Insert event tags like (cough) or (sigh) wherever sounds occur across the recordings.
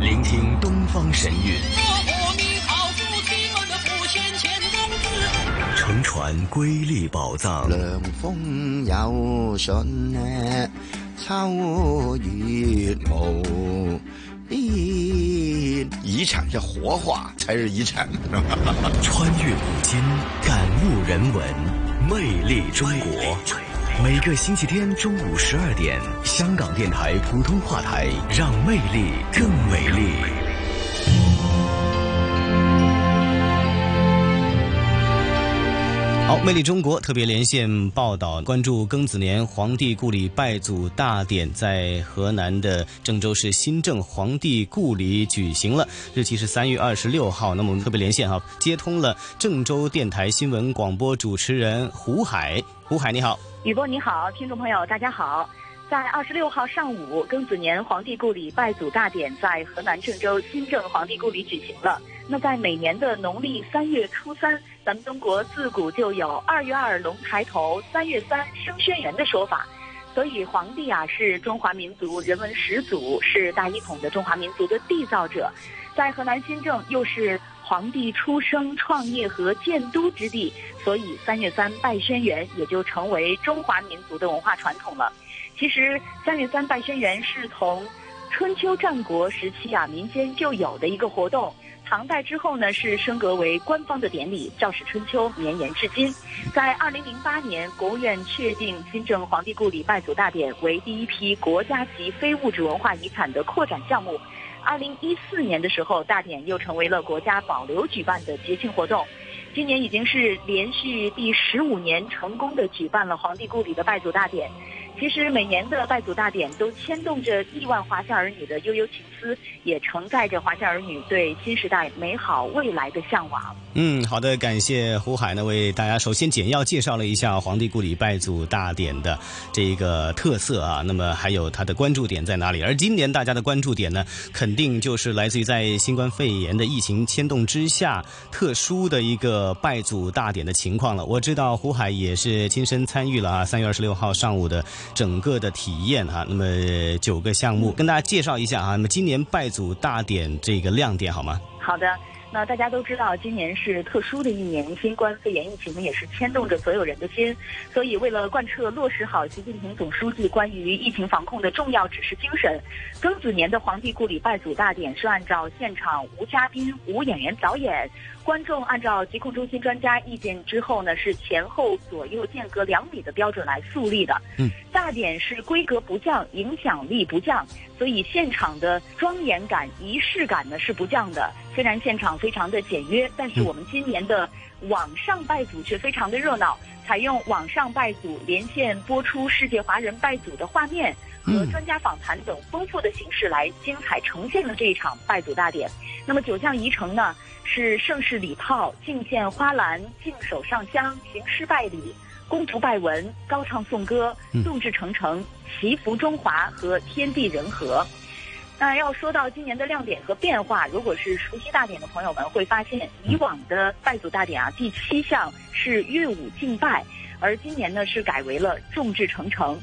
聆听东方神韵，乘船瑰丽宝藏。凉风有信呢，秋月无边。遗产要活化才是遗产，穿越古今，感悟人文，魅力中国。(laughs) 每个星期天中午十二点，香港电台普通话台，让魅力更美丽。好，魅力中国特别连线报道，关注庚子年皇帝故里拜祖大典在河南的郑州市新郑皇帝故里举行了，日期是三月二十六号。那么我们特别连线哈，接通了郑州电台新闻广播主持人胡海。胡海，你好。雨波你好，听众朋友大家好，在二十六号上午，庚子年皇帝故里拜祖大典在河南郑州新郑皇帝故里举行了。那在每年的农历三月初三，咱们中国自古就有“二月二龙抬头，三月三升轩辕”的说法，所以皇帝啊是中华民族人文始祖，是大一统的中华民族的缔造者，在河南新郑又是。皇帝出生、创业和建都之地，所以三月三拜轩辕也就成为中华民族的文化传统了。其实三月三拜轩辕是从春秋战国时期啊民间就有的一个活动，唐代之后呢是升格为官方的典礼，赵氏春秋绵延至今。在二零零八年，国务院确定新郑皇帝故里拜祖大典为第一批国家级非物质文化遗产的扩展项目。二零一四年的时候，大典又成为了国家保留举办的节庆活动。今年已经是连续第十五年成功的举办了皇帝故里的拜祖大典。其实每年的拜祖大典都牵动着亿万华夏儿女的悠悠情思，也承载着华夏儿女对新时代美好未来的向往。嗯，好的，感谢胡海呢，为大家首先简要介绍了一下皇帝故里拜祖大典的这一个特色啊，那么还有它的关注点在哪里？而今年大家的关注点呢，肯定就是来自于在新冠肺炎的疫情牵动之下，特殊的一个拜祖大典的情况了。我知道胡海也是亲身参与了啊，三月二十六号上午的。整个的体验哈，那么九个项目跟大家介绍一下哈。那么今年拜祖大典这个亮点好吗？好的。那大家都知道，今年是特殊的一年，新冠肺炎疫情呢也是牵动着所有人的心。所以，为了贯彻落实好习近平总书记关于疫情防控的重要指示精神，庚子年的皇帝故里拜祖大典是按照现场无嘉宾、无演员表演，观众按照疾控中心专家意见之后呢，是前后左右间隔两米的标准来肃立的。嗯，大典是规格不降，影响力不降，所以现场的庄严感、仪式感呢是不降的。虽然现场非常的简约，但是我们今年的网上拜祖却非常的热闹，采用网上拜祖连线播出世界华人拜祖的画面和专家访谈等丰富的形式来精彩呈现了这一场拜祖大典。那么九项仪程呢，是盛世礼炮、敬献花篮、敬手上香、行诗拜礼、恭读拜文、高唱颂歌、众志成城、祈福中华和天地人和。那要说到今年的亮点和变化，如果是熟悉大典的朋友们会发现，以往的拜祖大典啊，第七项是乐舞敬拜，而今年呢是改为了众志成城。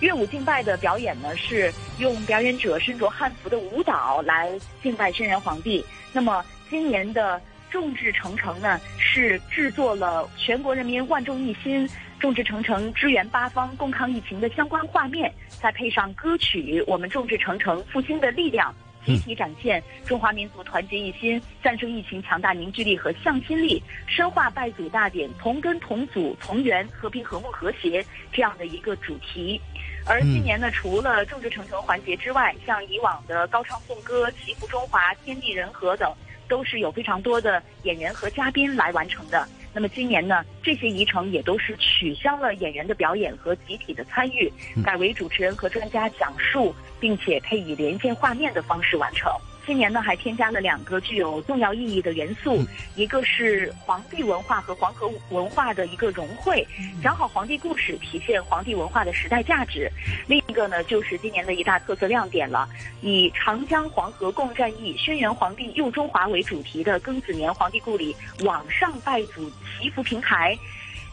乐舞敬拜的表演呢是用表演者身着汉服的舞蹈来敬拜轩辕皇帝。那么今年的众志成城呢是制作了全国人民万众一心。众志成城、支援八方、共抗疫情的相关画面，再配上歌曲《我们众志成城，复兴的力量》，集体展现中华民族团结一心、战胜疫情强大凝聚力和向心力，深化拜祖大典同根同祖同源、和平和睦和谐这样的一个主题。而今年呢，除了众志成城环节之外，像以往的高唱颂歌、祈福中华、天地人和等，都是有非常多的演员和嘉宾来完成的。那么今年呢，这些议程也都是取消了演员的表演和集体的参与，改为主持人和专家讲述，并且配以连线画面的方式完成。今年呢，还添加了两个具有重要意义的元素，一个是皇帝文化和黄河文化的一个融汇，讲好皇帝故事，体现皇帝文化的时代价值；另一个呢，就是今年的一大特色亮点了，以长江黄河共战役，轩辕皇帝佑中华为主题的庚子年皇帝故里网上拜祖祈福平台。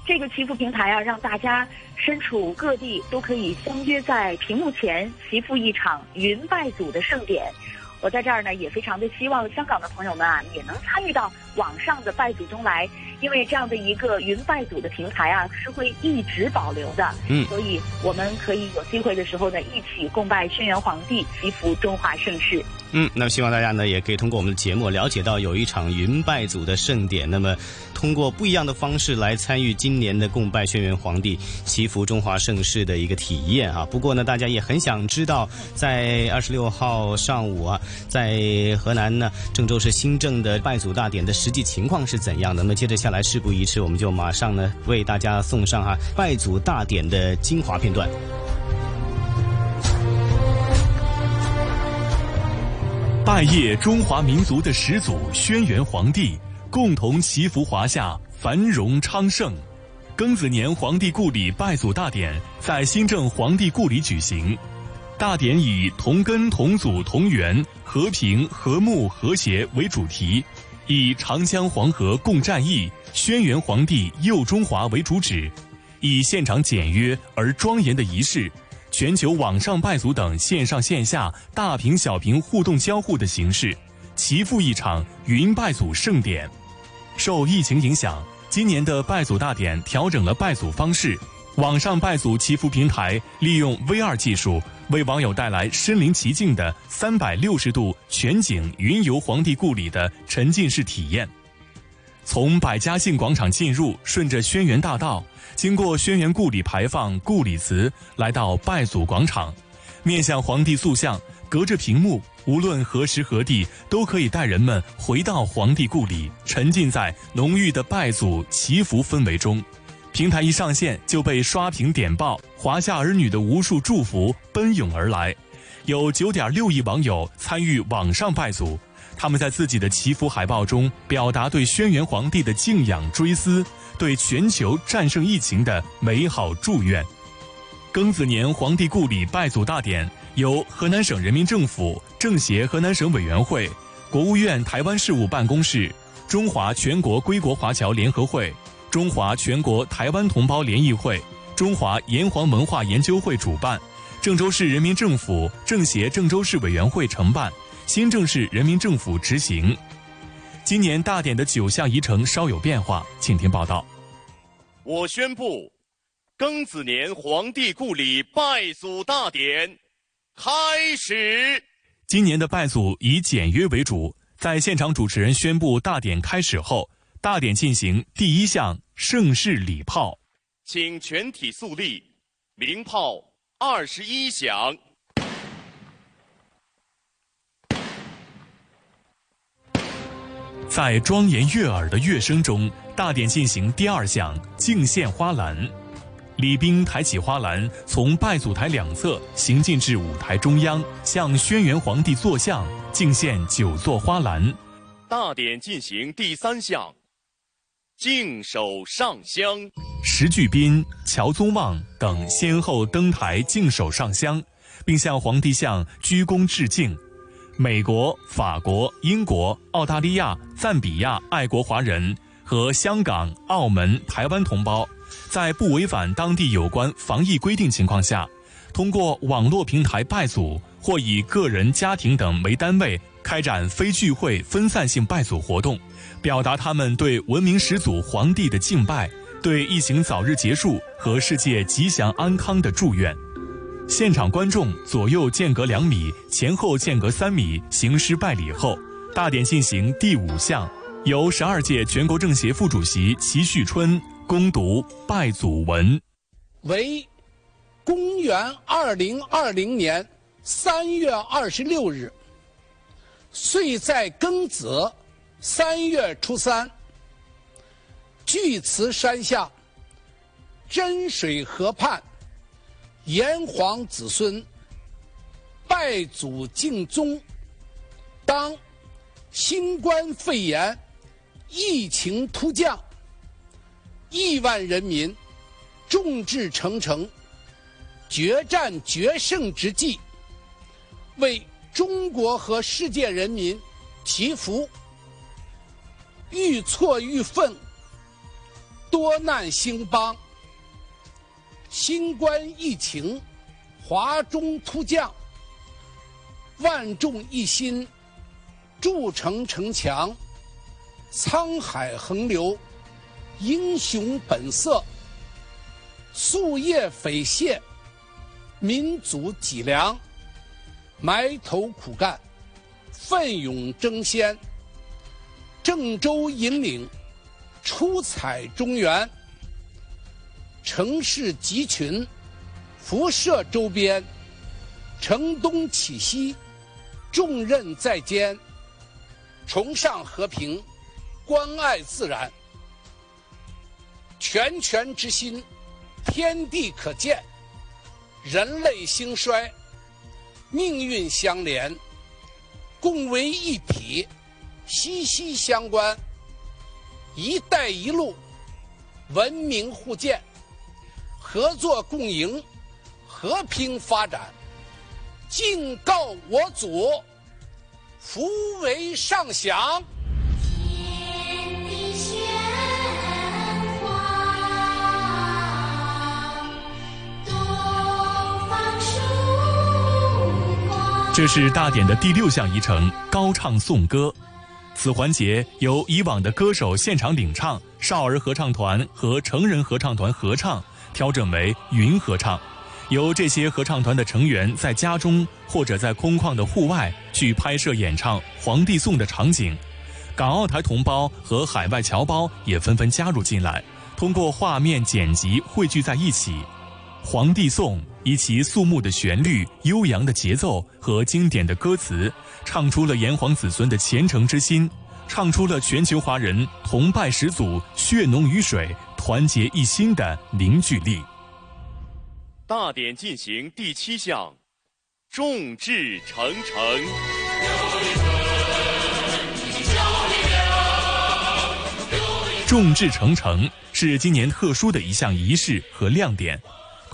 这个祈福平台啊，让大家身处各地都可以相约在屏幕前祈福一场云拜祖的盛典。我在这儿呢，也非常的希望香港的朋友们啊，也能参与到网上的拜祖中来，因为这样的一个云拜祖的平台啊，是会一直保留的。嗯，所以我们可以有机会的时候呢，一起共拜轩辕皇帝，祈福中华盛世。嗯，那么希望大家呢，也可以通过我们的节目了解到有一场云拜祖的盛典。那么，通过不一样的方式来参与今年的共拜轩辕皇帝、祈福中华盛世的一个体验啊。不过呢，大家也很想知道，在二十六号上午啊，在河南呢郑州市新郑的拜祖大典的实际情况是怎样的？那么接着下来，事不宜迟，我们就马上呢为大家送上哈拜祖大典的精华片段。拜谒中华民族的始祖轩辕皇帝，共同祈福华夏繁荣昌盛。庚子年皇帝故里拜祖大典在新郑皇帝故里举行。大典以同根同祖同源、和平和睦和谐为主题，以长江黄河共战役、轩辕皇帝佑中华为主旨，以现场简约而庄严的仪式。全球网上拜祖等线上线下大屏小屏互动交互的形式，齐赴一场云拜祖盛典。受疫情影响，今年的拜祖大典调整了拜祖方式，网上拜祖祈福平台利用 VR 技术，为网友带来身临其境的三百六十度全景云游皇帝故里的沉浸式体验。从百家姓广场进入，顺着轩辕大道。经过轩辕故里牌坊、故里祠，来到拜祖广场，面向皇帝塑像，隔着屏幕，无论何时何地，都可以带人们回到皇帝故里，沉浸在浓郁的拜祖祈福氛围中。平台一上线就被刷屏点爆，华夏儿女的无数祝福奔涌而来，有九点六亿网友参与网上拜祖，他们在自己的祈福海报中表达对轩辕皇帝的敬仰追思。对全球战胜疫情的美好祝愿。庚子年皇帝故里拜祖大典由河南省人民政府政协河南省委员会、国务院台湾事务办公室、中华全国归国华侨联合会、中华全国台湾同胞联谊会、中华炎黄文化研究会主办，郑州市人民政府政协郑州市委员会承办，新郑市人民政府执行。今年大典的九项仪程稍有变化，请听报道。我宣布，庚子年皇帝故里拜祖大典开始。今年的拜祖以简约为主，在现场主持人宣布大典开始后，大典进行第一项盛世礼炮，请全体肃立，鸣炮二十一响。在庄严悦耳的乐声中，大典进行第二项敬献花篮。礼宾抬起花篮，从拜祖台两侧行进至舞台中央，向轩辕皇帝坐像敬献九座花篮。大典进行第三项敬手上香。石巨斌、乔宗旺等先后登台敬手上香，并向皇帝像鞠躬致敬。美国、法国、英国、澳大利亚、赞比亚爱国华人和香港、澳门、台湾同胞，在不违反当地有关防疫规定情况下，通过网络平台拜祖，或以个人、家庭等为单位开展非聚会、分散性拜祖活动，表达他们对文明始祖皇帝的敬拜，对疫情早日结束和世界吉祥安康的祝愿。现场观众左右间隔两米，前后间隔三米，行师拜礼后，大典进行第五项，由十二届全国政协副主席齐旭春攻读拜祖文。为公元二零二零年三月二十六日，岁在庚子三月初三，巨慈山下真水河畔。炎黄子孙拜祖敬宗，当新冠肺炎疫情突降，亿万人民众志成城，决战决胜之际，为中国和世界人民祈福，愈挫愈奋，多难兴邦。新冠疫情华中突降，万众一心，筑城城墙，沧海横流，英雄本色，夙夜匪懈，民族脊梁，埋头苦干，奋勇争先，郑州引领，出彩中原，城市集群，辐射周边，城东起西。重任在肩，崇尚和平，关爱自然，拳拳之心，天地可见，人类兴衰，命运相连，共为一体，息息相关。一带一路，文明互鉴，合作共赢，和平发展。敬告我祖，福为上祥。天地玄黄，东方曙光。这是大典的第六项仪程——高唱颂歌。此环节由以往的歌手现场领唱、少儿合唱团和成人合唱团合唱调整为云合唱。由这些合唱团的成员在家中或者在空旷的户外去拍摄演唱《黄帝颂》的场景，港澳台同胞和海外侨胞也纷纷加入进来，通过画面剪辑汇聚在一起。《黄帝颂》以其肃穆的旋律、悠扬的节奏和经典的歌词，唱出了炎黄子孙的虔诚之心，唱出了全球华人同拜始祖、血浓于水、团结一心的凝聚力。大典进行第七项，众志成城。众志成城是今年特殊的一项仪式和亮点，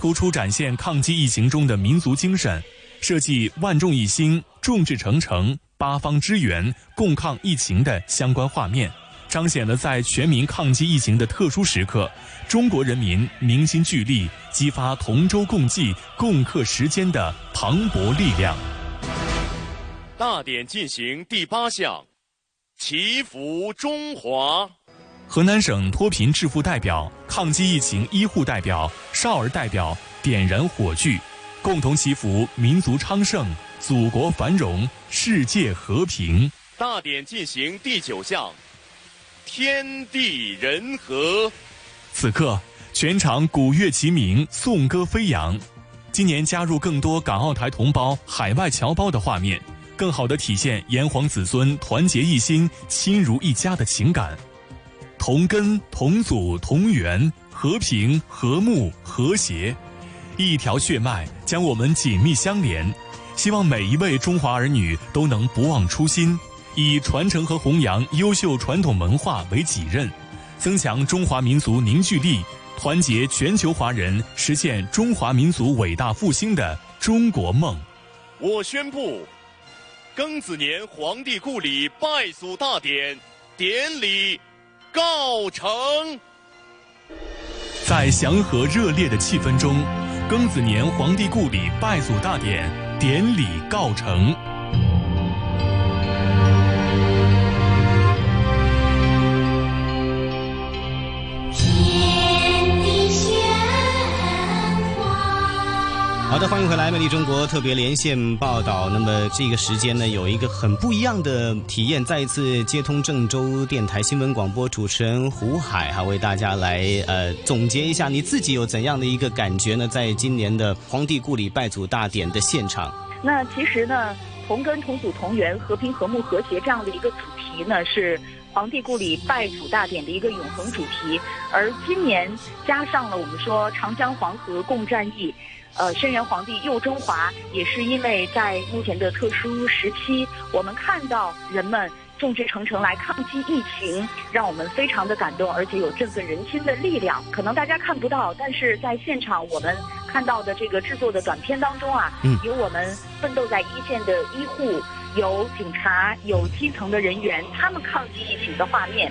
突出展现抗击疫情中的民族精神，设计万众一心、众志成城、八方支援、共抗疫情的相关画面，彰显了在全民抗击疫情的特殊时刻，中国人民凝心聚力、激发同舟共济、共克时艰的磅礴力量。大典进行第八项，祈福中华。河南省脱贫致富代表、抗击疫情医护代表、少儿代表点燃火炬，共同祈福民族昌盛、祖国繁荣、世界和平。大典进行第九项，天地人和。此刻，全场鼓乐齐鸣，颂歌飞扬。今年加入更多港澳台同胞、海外侨胞的画面，更好地体现炎黄子孙团结一心、亲如一家的情感。同根同祖同源，和平和睦和谐，一条血脉将我们紧密相连。希望每一位中华儿女都能不忘初心，以传承和弘扬优秀传统文化为己任，增强中华民族凝聚力，团结全球华人，实现中华民族伟大复兴的中国梦。我宣布，庚子年皇帝故里拜祖大典典礼。告成，在祥和热烈的气氛中，庚子年皇帝故里拜祖大典典礼告成。好的，欢迎回来，魅力中国特别连线报道。那么这个时间呢，有一个很不一样的体验，再一次接通郑州电台新闻广播主持人胡海哈，为大家来呃总结一下你自己有怎样的一个感觉呢？在今年的皇帝故里拜祖大典的现场，那其实呢，同根同祖同源、和平和睦和谐这样的一个主题呢，是皇帝故里拜祖大典的一个永恒主题。而今年加上了我们说长江黄河共战役。呃，轩辕皇帝佑中华也是因为在目前的特殊时期，我们看到人们众志成城来抗击疫情，让我们非常的感动，而且有振奋人心的力量。可能大家看不到，但是在现场我们看到的这个制作的短片当中啊，有我们奋斗在一线的医护，有警察，有基层的人员，他们抗击疫情的画面，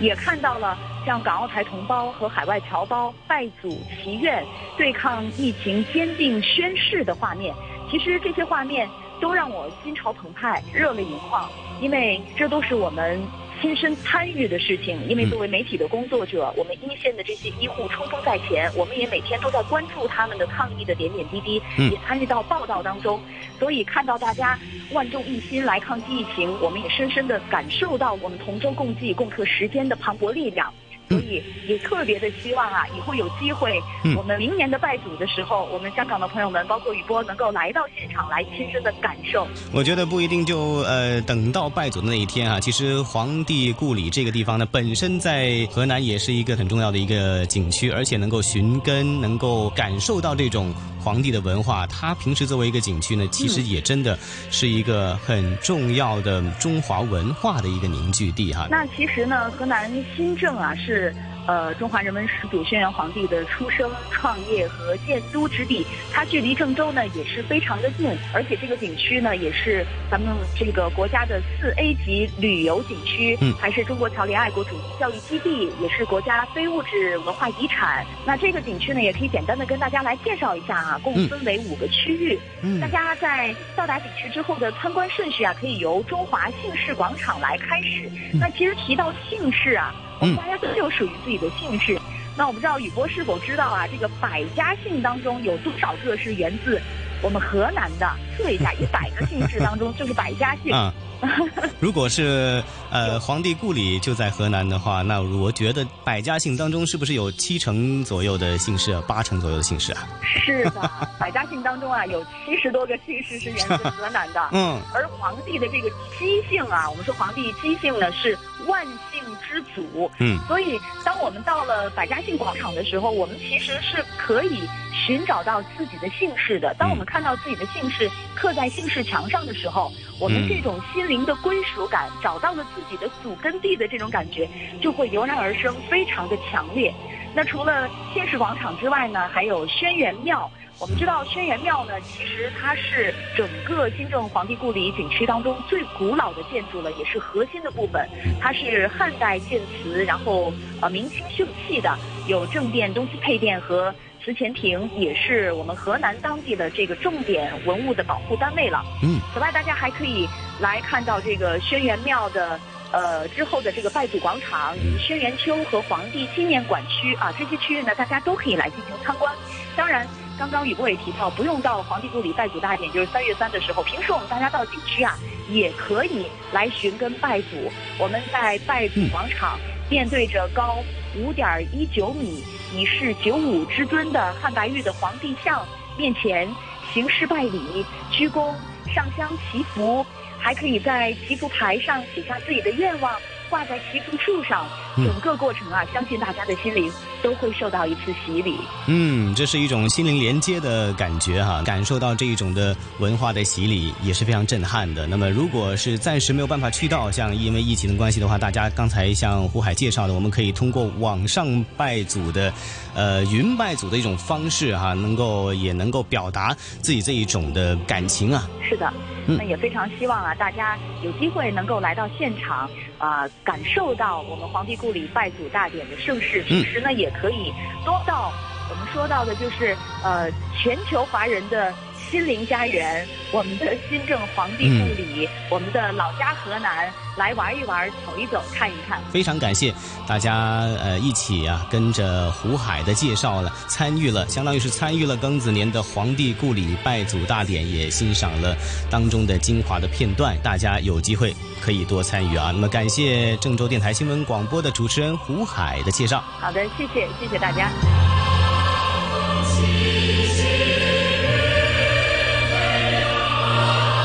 也看到了。像港澳台同胞和海外侨胞拜祖祈愿、对抗疫情坚定宣誓的画面，其实这些画面都让我心潮澎湃、热泪盈眶，因为这都是我们。亲身参与的事情，因为作为媒体的工作者，我们一线的这些医护冲锋在前，我们也每天都在关注他们的抗疫的点点滴滴，嗯也参与到报道当中，所以看到大家万众一心来抗击疫情，我们也深深的感受到我们同舟共济、共克时艰的磅礴力量。所以也特别的希望啊，以后有机会，嗯我们明年的拜祖的时候，我们香港的朋友们，包括雨波，能够来到现场来亲身的感受。我觉得不一定就呃等到拜祖的那一天啊，其实皇帝故里这个地方呢，本身在河南也是一个很重要的一个景区，而且能够寻根，能够感受到这种皇帝的文化。它平时作为一个景区呢，其实也真的是一个很重要的中华文化的一个凝聚地哈。那其实呢，河南新郑啊是呃中华人民始祖轩辕皇帝的出生、创业和建都之地，它距离郑州呢也是非常的近，而且这个景区呢也是咱们这个国家的四 A 级旅游景区，嗯还是中国侨联爱国主义教育基地，也是国家非物质文化遗产。那这个景区呢，也可以简单的跟大家来介绍一下啊，共分为五个区域。嗯大家在到达景区之后的参观顺序啊，可以由中华姓氏广场来开始。那其实提到姓氏啊，我们大家都有属于自己的姓氏。那我不知道宇波是否知道啊，这个百家姓当中有多少个是源自我们河南的？测一下，一百个姓氏当中 (laughs) 就是百家姓。啊，(laughs) 如果是呃皇帝故里就在河南的话，那我觉得百家姓当中是不是有七成左右的姓氏啊，八成左右的姓氏啊？是的，(laughs) 百家姓当中啊，有七十多个姓氏是源自河南的。嗯而皇帝的这个姬姓啊，我们说皇帝姬姓呢是万姓之祖，嗯所以当我们到了百家姓广场的时候，我们其实是可以寻找到自己的姓氏的。当我们看到自己的姓氏刻在姓氏墙上的时候，我们嗯这种心灵的归属感，找到了自己的祖根地的这种感觉，就会油然而生，非常的强烈。那除了县市广场之外呢，还有轩辕庙。我们知道轩辕庙呢，其实它是整个新郑皇帝故里景区当中最古老的建筑了，也是核心的部分。它是汉代建祠，然后呃明清修葺的，有正殿、东西配殿和祠前亭，也是我们河南当地的这个重点文物的保护单位了。嗯，此外，大家还可以来看到这个轩辕庙的。呃，之后的这个拜祖广场、以及轩辕丘和皇帝纪念馆区啊，这些区域呢，大家都可以来进行参观。当然，刚刚雨波也提到，不用到皇帝故里拜祖大典，就是三月三的时候，平时我们大家到景区啊，也可以来寻根拜祖。我们在拜祖广场面对着高五点一九米、已是九五之尊的汉白玉的皇帝像面前行事拜礼、鞠躬、上香祈福，还可以在祈福牌上写下自己的愿望，挂在祈福树上。嗯整个过程啊，相信大家的心灵都会受到一次洗礼。嗯，这是一种心灵连接的感觉哈，感受到这一种的文化的洗礼也是非常震撼的。那么，如果是暂时没有办法去到，像因为疫情的关系的话，大家刚才向胡海介绍的，我们可以通过网上拜祖的，呃，云拜祖的一种方式哈，能够也能够表达自己这一种的感情啊。是的，嗯那也非常希望啊，大家有机会能够来到现场，啊、感受到我们皇帝故里拜祖大典的盛世。同时呢，也可以多到我们说到的就是呃，全球华人的心灵家园，我们的新郑皇帝故里，我们的老家河南，来玩一玩，走一走，看一看。非常感谢大家呃一起啊跟着胡海的介绍了，参与了，相当于是参与了庚子年的皇帝故里拜祖大典，也欣赏了当中的精华的片段。大家有机会可以多参与啊。那么感谢郑州电台新闻广播的主持人胡海的介绍。好的，谢谢，谢谢大家。